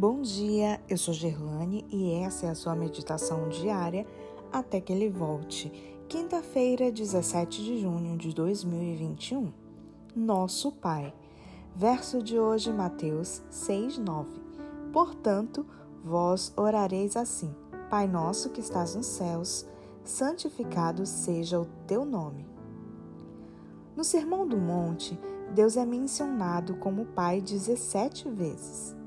Bom dia, eu sou Gerlane e essa é a sua meditação diária até que ele volte. Quinta-feira, 17 de junho de 2021. Nosso Pai. Verso de hoje, Mateus 6:9. Portanto, vós orareis assim: Pai nosso que estás nos céus, santificado seja o teu nome. No Sermão do Monte, Deus é mencionado como Pai 17 vezes.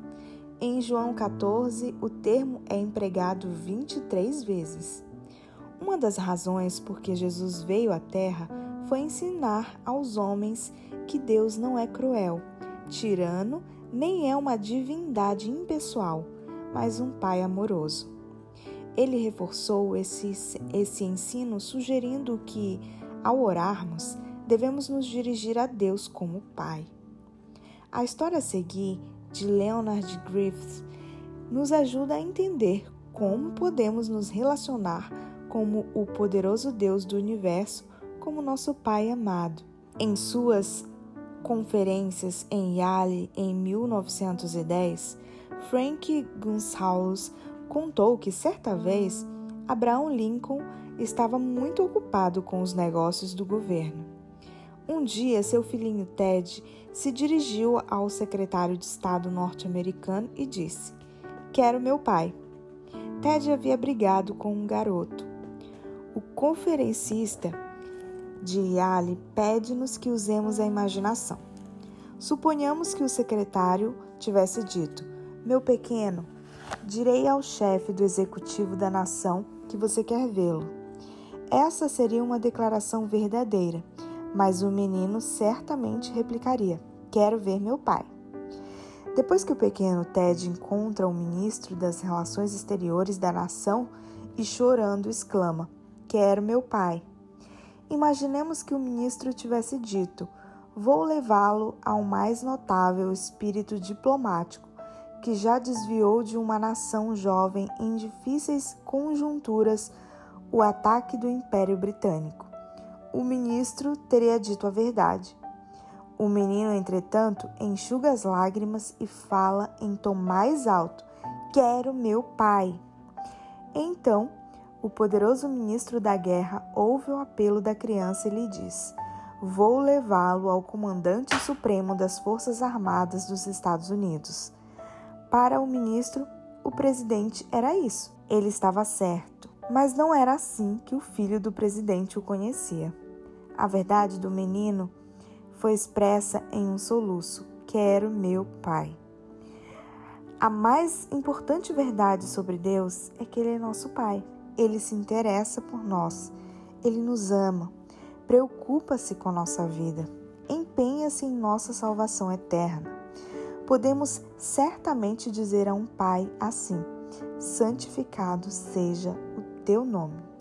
Em João 14, o termo é empregado 23 vezes. Uma das razões por que Jesus veio à Terra foi ensinar aos homens que Deus não é cruel, tirano, nem é uma divindade impessoal, mas um Pai amoroso. Ele reforçou esse, esse ensino sugerindo que, ao orarmos, devemos nos dirigir a Deus como Pai. A história a seguir de Leonard Griffiths nos ajuda a entender como podemos nos relacionar como o poderoso Deus do universo, como nosso Pai amado. Em suas conferências em Yale em 1910, Frank Gonsalves contou que certa vez Abraham Lincoln estava muito ocupado com os negócios do governo. Um dia, seu filhinho Ted se dirigiu ao secretário de Estado norte-americano e disse: Quero meu pai. Ted havia brigado com um garoto. O conferencista de Yale pede-nos que usemos a imaginação. Suponhamos que o secretário tivesse dito: Meu pequeno, direi ao chefe do executivo da nação que você quer vê-lo. Essa seria uma declaração verdadeira mas o menino certamente replicaria: Quero ver meu pai. Depois que o pequeno Ted encontra o ministro das Relações Exteriores da nação e chorando exclama: Quero meu pai. Imaginemos que o ministro tivesse dito: Vou levá-lo ao mais notável espírito diplomático que já desviou de uma nação jovem em difíceis conjunturas o ataque do Império Britânico o ministro teria dito a verdade. O menino, entretanto, enxuga as lágrimas e fala em tom mais alto: Quero meu pai. Então, o poderoso ministro da guerra ouve o apelo da criança e lhe diz: Vou levá-lo ao comandante supremo das Forças Armadas dos Estados Unidos. Para o ministro, o presidente era isso. Ele estava certo, mas não era assim que o filho do presidente o conhecia. A verdade do menino foi expressa em um soluço: Quero meu pai. A mais importante verdade sobre Deus é que Ele é nosso Pai. Ele se interessa por nós. Ele nos ama. Preocupa-se com nossa vida. Empenha-se em nossa salvação eterna. Podemos certamente dizer a um Pai assim: Santificado seja o teu nome.